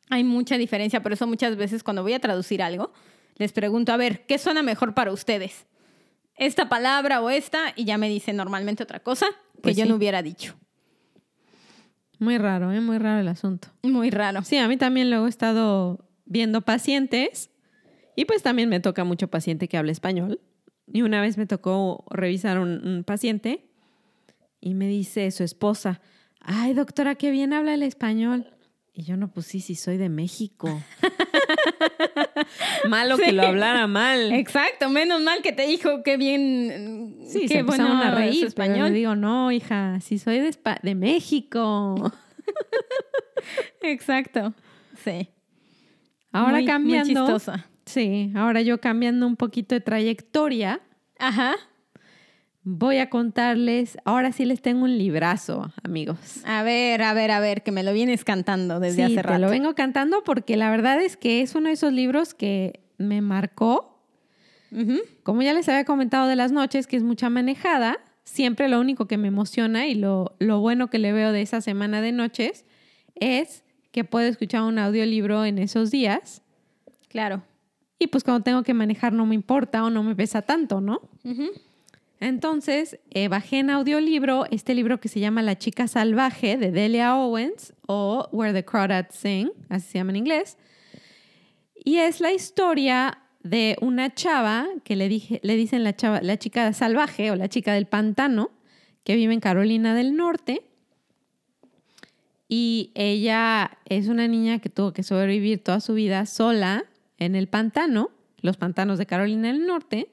hay mucha diferencia. Por eso muchas veces cuando voy a traducir algo, les pregunto, a ver, ¿qué suena mejor para ustedes? ¿Esta palabra o esta? Y ya me dicen normalmente otra cosa que Pues yo sí. no hubiera dicho. Muy raro, ¿eh? Muy raro el asunto. Muy raro. Sí, a mí también luego he estado viendo pacientes y pues también me toca mucho paciente que habla español. Y una vez me tocó revisar un, un paciente y me dice su esposa, ay doctora, qué bien habla el español. Y yo no, pues sí, sí, soy de México. Malo que lo hablara mal. Exacto, menos mal que te dijo qué bien, Sí, qué se bueno a reír, español. le digo, no, hija, sí soy de, Espa- de México. Exacto, sí. Ahora Muy- muy cambiando. chistosa. Sí, ahora yo cambiando un poquito de trayectoria, Ajá. Voy a contarles, ahora sí les tengo un librazo, amigos. A ver, a ver, a ver, que me lo vienes cantando desde sí, hace te rato. lo vengo cantando porque la verdad es que es uno de esos libros que me marcó. Como ya les había comentado de las noches, que es mucha manejada, siempre lo único que me emociona y lo, lo bueno que le veo de esa semana de noches es que puedo escuchar un audiolibro en esos días Claro. y pues cuando tengo que manejar no me importa o no me pesa tanto, ¿no? Entonces, eh, bajé en audiolibro este libro que se llama La chica salvaje de Delia Owens o Where the Crawdads Sing, así se llama en inglés. Y es la historia de una chava que le, dije, le dicen la, chava, la chica salvaje o la chica del pantano, que vive en Carolina del Norte. Y ella es una niña que tuvo que sobrevivir toda su vida sola en el pantano, los pantanos de Carolina del Norte.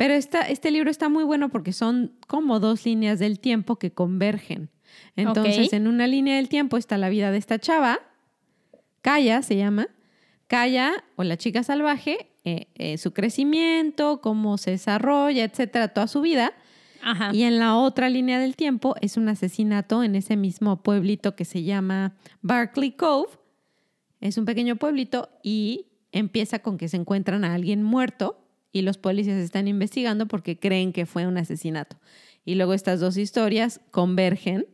Pero esta, este libro está muy bueno porque son como dos líneas del tiempo que convergen. Entonces, en una línea del tiempo está la vida de esta chava, Kaya se llama, Kaya o la chica salvaje, eh, eh, su crecimiento, cómo se desarrolla, etcétera, toda su vida. Ajá. Y en la otra línea del tiempo es un asesinato en ese mismo pueblito que se llama Barkley Cove. Es un pequeño pueblito y empieza con que se encuentran a alguien muerto y los policías están investigando porque creen que fue un asesinato. Y luego estas dos historias convergen,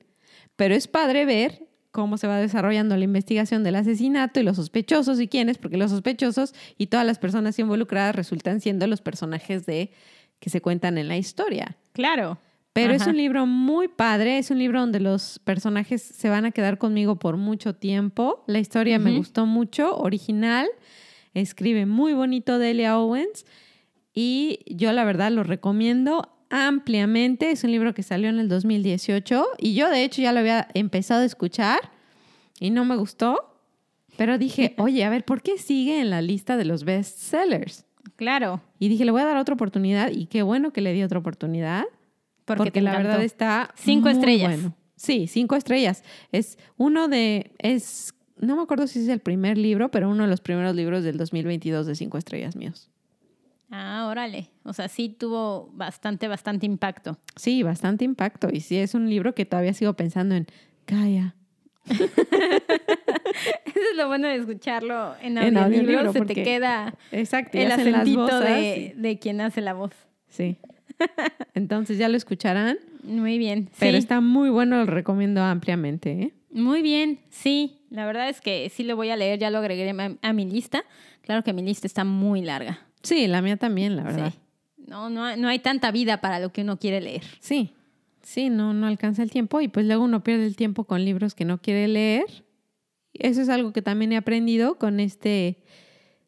pero es padre ver cómo se va desarrollando la investigación del asesinato y los sospechosos y quiénes, porque los sospechosos y todas las personas involucradas resultan siendo los personajes de que se cuentan en la historia. Claro. Pero es Ajá. un libro muy padre, es un libro donde los personajes se van a quedar conmigo por mucho tiempo. La historia me Ujú. gustó mucho, original, escribe muy bonito Delia Owens y yo la verdad lo recomiendo ampliamente. Es un libro que salió en el 2018 y yo de hecho ya lo había empezado a escuchar y no me gustó, pero dije, oye, a ver, ¿por qué sigue en la lista de los bestsellers? Claro. Y dije, le voy a dar otra oportunidad y qué bueno que le di otra oportunidad. Porque, la encantó. verdad está Cinco muy estrellas. bueno. Sí, cinco estrellas. Es uno de, es, no me acuerdo si es el primer libro, pero uno de los primeros libros del 2022 de cinco estrellas míos. Ah, órale. O sea, sí tuvo bastante, bastante impacto. Sí, bastante impacto. Y sí, es un libro que todavía sigo pensando en, calla. Eso es lo bueno de escucharlo en En audiolibro. audiolibro, se te queda Exacto. el acentito de, de quien hace la voz. Sí. Entonces ya lo escucharán, Muy bien. pero sí. está muy bueno, lo recomiendo ampliamente. ¿eh? Muy bien, sí. La verdad es que sí lo voy a leer, ya lo agregué a mi lista. Claro que mi lista está muy larga. Sí, la mía también, la verdad. Sí. No, no, hay- no hay tanta vida para lo que uno quiere leer. Sí, sí, no, no alcanza el tiempo y pues luego uno pierde el tiempo con libros que no quiere leer. Eso es algo que también he aprendido con este,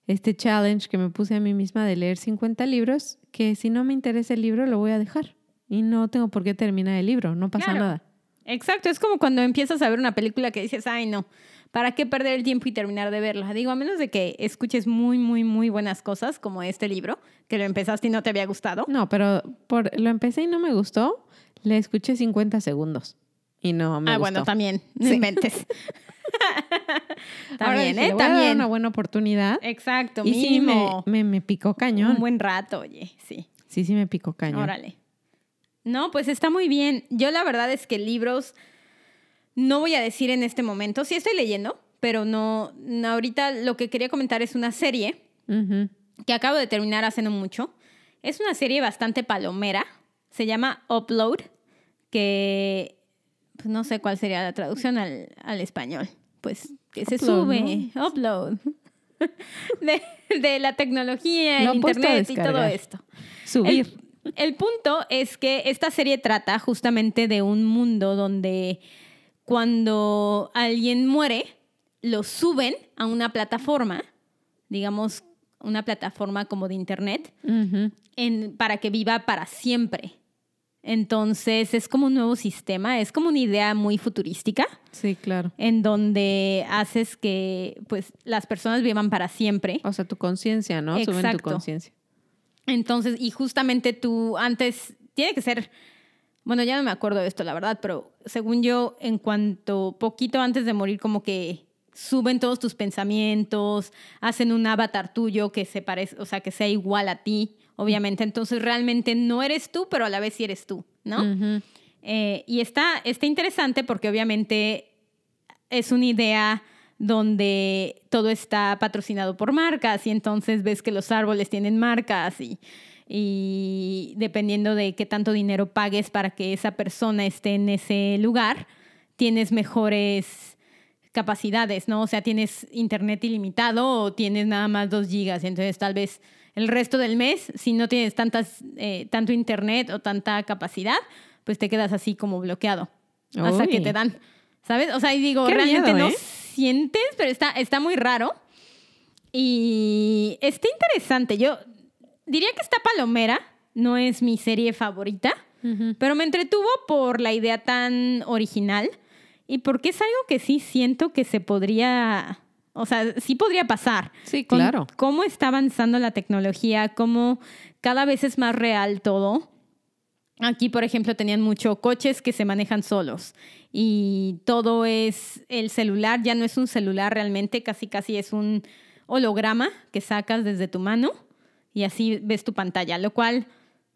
este challenge que me puse a mí misma de leer 50 libros, que si no me interesa el libro lo voy a dejar y no tengo por qué terminar el libro, no pasa Claro. nada. Exacto, es como cuando empiezas a ver una película que dices, ay no, ¿para qué perder el tiempo y terminar de verla? Digo, a menos de que escuches muy, muy, muy buenas cosas, como este libro, que lo empezaste y no te había gustado. No, pero por, lo empecé y no me gustó, le escuché 50 segundos y no me ah, gustó. bueno, también, no Sí. inventes. También, dije, ¿eh? dar También. una buena oportunidad. Exacto, Y sí, me, me, me picó cañón. Un buen rato, oye, sí. Sí, sí me picó cañón. Órale. No, pues está muy bien. Yo la verdad es que libros no voy a decir en este momento. Sí estoy leyendo, pero no, no, ahorita lo que quería comentar es una serie que acabo de terminar hace no mucho. Es una serie bastante palomera. Se llama Upload, que pues no sé cuál sería la traducción al, al español. Pues que se sube, upload. De, de la tecnología, el internet y todo esto. Subir. El, el punto es que esta serie trata justamente de un mundo donde cuando alguien muere, lo suben a una plataforma, digamos, una plataforma como de internet, en- para que viva para siempre. Entonces es como un nuevo sistema, es como una idea muy futurística Sí, claro. en donde haces que pues las personas vivan para siempre. O sea, tu conciencia, ¿no? Suben tu Exacto. conciencia. Entonces, y justamente tú antes, tiene que ser, bueno, ya no me acuerdo de esto, la verdad, pero según yo, en cuanto poquito antes de morir, como que suben todos tus pensamientos, hacen un avatar tuyo que se parece, o sea, que sea igual a ti, obviamente. Entonces realmente no eres tú, pero a la vez sí eres tú, ¿no? Eh, y está, está interesante porque obviamente es una idea donde todo está patrocinado por marcas y entonces ves que los árboles tienen marcas y, y dependiendo de qué tanto dinero pagues para que esa persona esté en ese lugar, tienes mejores capacidades, ¿no? O sea, tienes internet ilimitado o tienes nada más dos gigas, entonces tal vez el resto del mes, si no tienes tantas, eh, tanto internet o tanta capacidad, pues te quedas así como bloqueado hasta Uy. que te dan, ¿sabes? O sea, y digo, Qué realmente miedo, no ¿eh? sientes, pero está, está muy raro. Y está interesante. Yo diría que está palomera, no es mi serie favorita, pero me entretuvo por la idea tan original y porque es algo que sí siento que se podría, o sea, sí podría pasar. Sí, Con claro. Cómo está avanzando la tecnología, cómo cada vez es más real todo. Aquí, por ejemplo, tenían mucho coches que se manejan solos y todo es el celular, ya no es un celular realmente, casi casi es un holograma que sacas desde tu mano y así ves tu pantalla, lo cual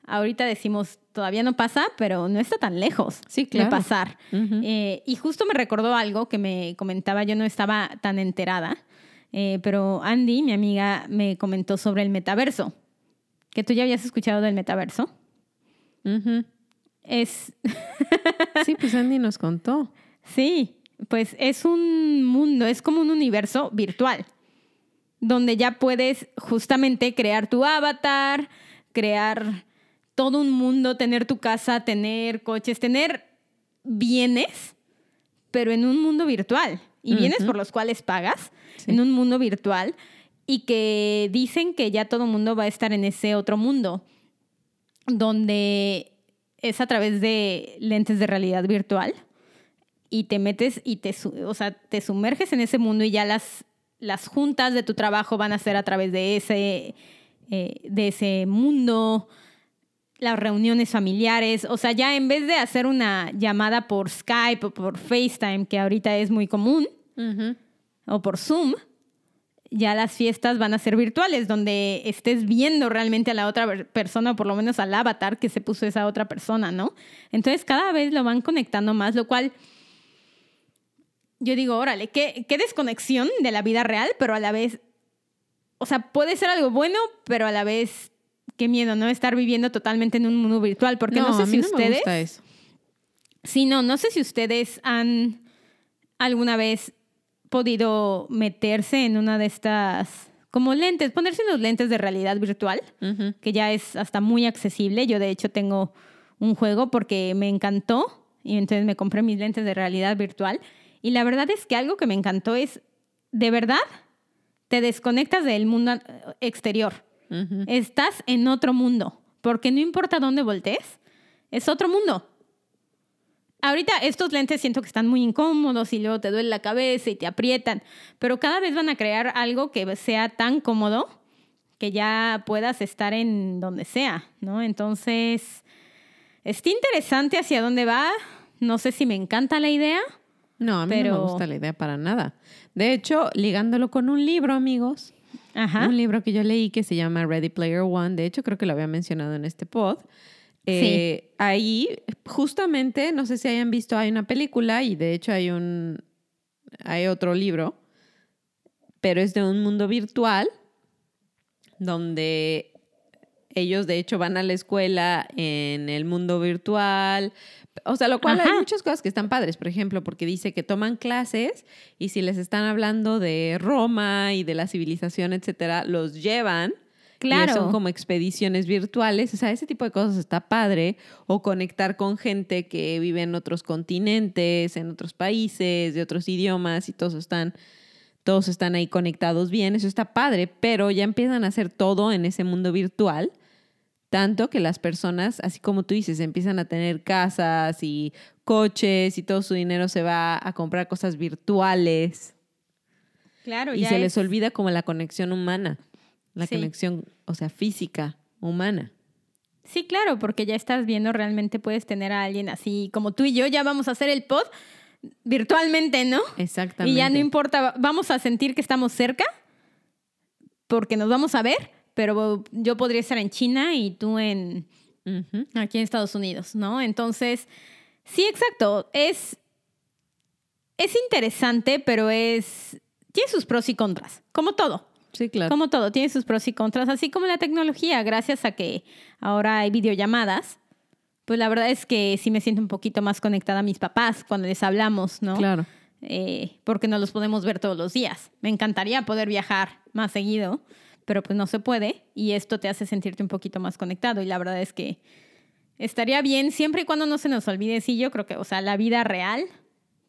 ahorita decimos todavía no pasa, pero no está tan lejos Sí, claro. de pasar. Eh, y justo me recordó algo que me comentaba, yo no estaba tan enterada, eh, pero Andy, mi amiga, me comentó sobre el metaverso, que tú ya habías escuchado del metaverso. Es, Sí, pues Andy nos contó. sí, pues es un mundo, es como un universo virtual, donde ya puedes justamente crear tu avatar, crear todo un mundo, tener tu casa, tener coches, tener bienes, pero en un mundo virtual. Y bienes por los cuales pagas Sí. en un mundo virtual y que dicen que ya todo el mundo va a estar en ese otro mundo, donde es a través de lentes de realidad virtual y te metes y te, o sea, te sumerges en ese mundo y ya las, las juntas de tu trabajo van a ser a través de ese, eh, de ese mundo, las reuniones familiares, o sea, ya en vez de hacer una llamada por Skype o por FaceTime, que ahorita es muy común, o por Zoom, ya las fiestas van a ser virtuales, donde estés viendo realmente a la otra persona, o por lo menos al avatar que se puso esa otra persona, ¿no? Entonces cada vez lo van conectando más, lo cual yo digo, órale, qué, qué desconexión de la vida real, pero a la vez, o sea, puede ser algo bueno, pero a la vez, qué miedo, ¿no? Estar viviendo totalmente en un mundo virtual, porque no, sé a si no me ustedes... gusta eso. Sí, no, no sé si ustedes han alguna vez podido meterse en una de estas, como lentes, ponerse unos lentes de realidad virtual, que ya es hasta muy accesible. Yo de hecho tengo un juego porque me encantó y entonces me compré mis lentes de realidad virtual. Y la verdad es que algo que me encantó es, de verdad, te desconectas del mundo exterior. Estás en otro mundo, porque no importa dónde voltees, es otro mundo. Ahorita estos lentes siento que están muy incómodos y luego te duele la cabeza y te aprietan, pero cada vez van a crear algo que sea tan cómodo que ya puedas estar en donde sea, ¿no? Entonces, está interesante hacia dónde va. No sé si me encanta la idea. No, a mí no me gusta la idea para nada. De hecho, ligándolo con un libro, amigos, Ajá. un libro que yo leí que se llama Ready Player One, de hecho creo que lo había mencionado en este pod. Eh, Ahí, justamente, no sé si hayan visto, hay una película y de hecho hay un, hay otro libro, pero es de un mundo virtual donde ellos de hecho van a la escuela en el mundo virtual. O sea, lo cual hay muchas cosas que están padres, por ejemplo, porque dice que toman clases y si les están hablando de Roma y de la civilización, etcétera, los llevan. Y Claro. son como expediciones virtuales. O sea, ese tipo de cosas está padre. O conectar con gente que vive en otros continentes, en otros países, de otros idiomas y todos están, todos están ahí conectados bien. Eso está padre, pero ya empiezan a hacer todo en ese mundo virtual. Tanto que las personas, así como tú dices, empiezan a tener casas y coches y todo su dinero se va a comprar cosas virtuales Claro, y ya se les es- olvida como la conexión humana, la Sí. conexión, o sea, física, humana. Sí, claro, porque ya estás viendo realmente puedes tener a alguien así como tú y yo, ya vamos a hacer el pod virtualmente, ¿no? Exactamente. Y ya no importa, vamos a sentir que estamos cerca porque nos vamos a ver, pero yo podría estar en China y tú en aquí en Estados Unidos, ¿no? Entonces, sí, exacto. Es, es interesante, pero es. Tiene sus pros y contras, como todo. Sí, claro. Como todo, tiene sus pros y contras, así como la tecnología, gracias a que ahora hay videollamadas. Pues la verdad es que sí me siento un poquito más conectada a mis papás cuando les hablamos, ¿no? Claro. Eh, porque no los podemos ver todos los días. Me encantaría poder viajar más seguido, pero pues no se puede y esto te hace sentirte un poquito más conectado y la verdad es que estaría bien siempre y cuando no se nos olvide, sí, yo creo que, o sea, la vida real,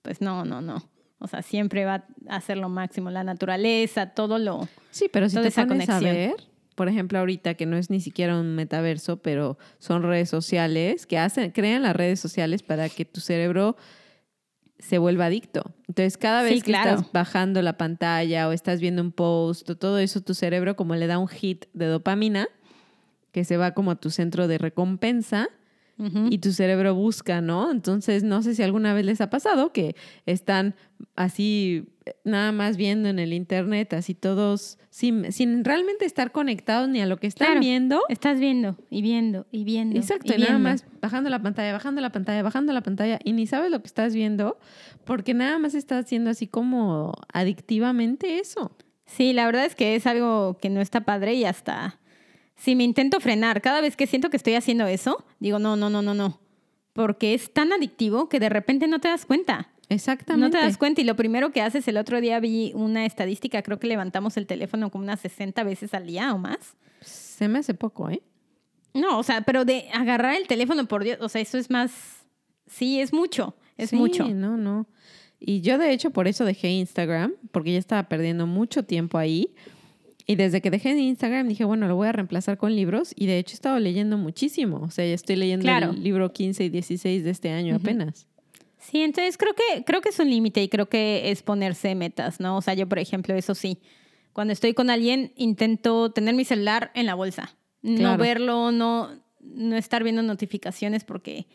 pues no, no, no. O sea, siempre va a ser lo máximo, la naturaleza, todo lo... Sí, pero si te esa pones a conexión. ver, por ejemplo, ahorita que no es ni siquiera un metaverso, pero son redes sociales que hacen, crean las redes sociales para que tu cerebro se vuelva adicto. Entonces, cada vez Sí, que claro. estás bajando la pantalla o estás viendo un post o todo eso, tu cerebro como le da un hit de dopamina que se va como a tu centro de recompensa Y tu cerebro busca, ¿no? Entonces, no sé si alguna vez les ha pasado que están así nada más viendo en el internet, así todos, sin, sin realmente estar conectados ni a lo que están Claro. viendo. Estás viendo y viendo y viendo. Exacto, y y nada viendo. más bajando la pantalla, bajando la pantalla, bajando la pantalla y ni sabes lo que estás viendo porque nada más estás haciendo así como adictivamente eso. Sí, la verdad es que es algo que no está padre y hasta si me intento frenar, cada vez que siento que estoy haciendo eso, digo, no, no, no, no, no. Porque es tan adictivo que de repente no te das cuenta. Exactamente. No te das cuenta y lo primero que haces, el otro día vi una estadística, creo que levantamos el teléfono como unas 60 veces al día o más. Se me hace poco, ¿eh? No, o sea, pero de agarrar el teléfono, por Dios, o sea, eso es más, sí, es mucho, es Sí, mucho. No, no. Y yo de hecho por eso dejé Instagram, porque ya estaba perdiendo mucho tiempo ahí. Y desde que dejé Instagram dije, bueno, lo voy a reemplazar con libros. Y de hecho he estado leyendo muchísimo. O sea, ya estoy leyendo Claro. el libro 15 y 16 de este año Ujú. apenas. Sí, entonces creo que, creo que es un límite y creo que es ponerse metas, ¿no? O sea, yo, por ejemplo, eso sí, cuando estoy con alguien, intento tener mi celular en la bolsa. No Claro. verlo, no, no estar viendo notificaciones porque,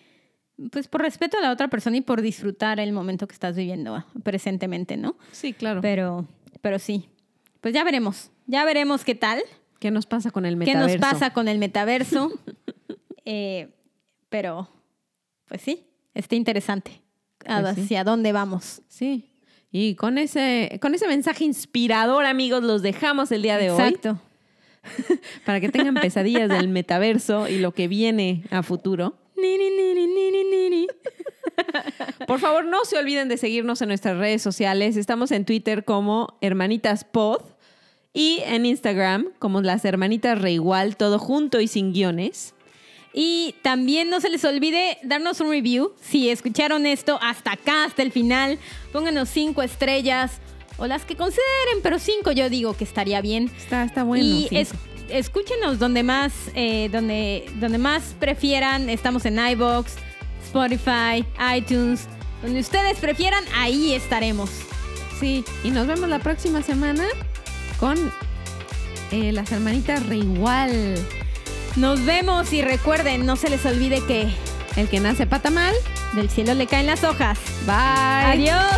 pues por respeto a la otra persona y por disfrutar el momento que estás viviendo ah, presentemente, ¿no? Sí, claro. Pero, pero sí, pues ya veremos, ya veremos qué tal, ¿Qué nos pasa con el qué metaverso? nos pasa con el metaverso. Eh, pero, pues sí, está interesante. Pues sí. Hacia dónde vamos. Sí. Y con ese, con ese mensaje inspirador, amigos, los dejamos el día de hoy Exacto. para que tengan pesadillas del metaverso y lo que viene a futuro. Ni, ni, ni, ni, ni, ni, ni, ni. Por favor, no se olviden de seguirnos en nuestras redes sociales. Estamos en Twitter como Hermanitas Pod y en Instagram como las Hermanitas Reigual, todo junto y sin guiones. Y también no se les olvide darnos un review. Si escucharon esto hasta acá, hasta el final, pónganos cinco estrellas o las que consideren, pero cinco yo digo que estaría bien. Está, está bueno. y es- escúchenos donde más, eh, donde, donde más prefieran. Estamos en iBox, Spotify, iTunes. Donde ustedes prefieran, ahí estaremos. Sí, y nos vemos la próxima semana con eh, las Hermanitas Reigual. Nos vemos y recuerden, no se les olvide que El que nace pata mal. del cielo le caen las hojas. Bye. Adiós.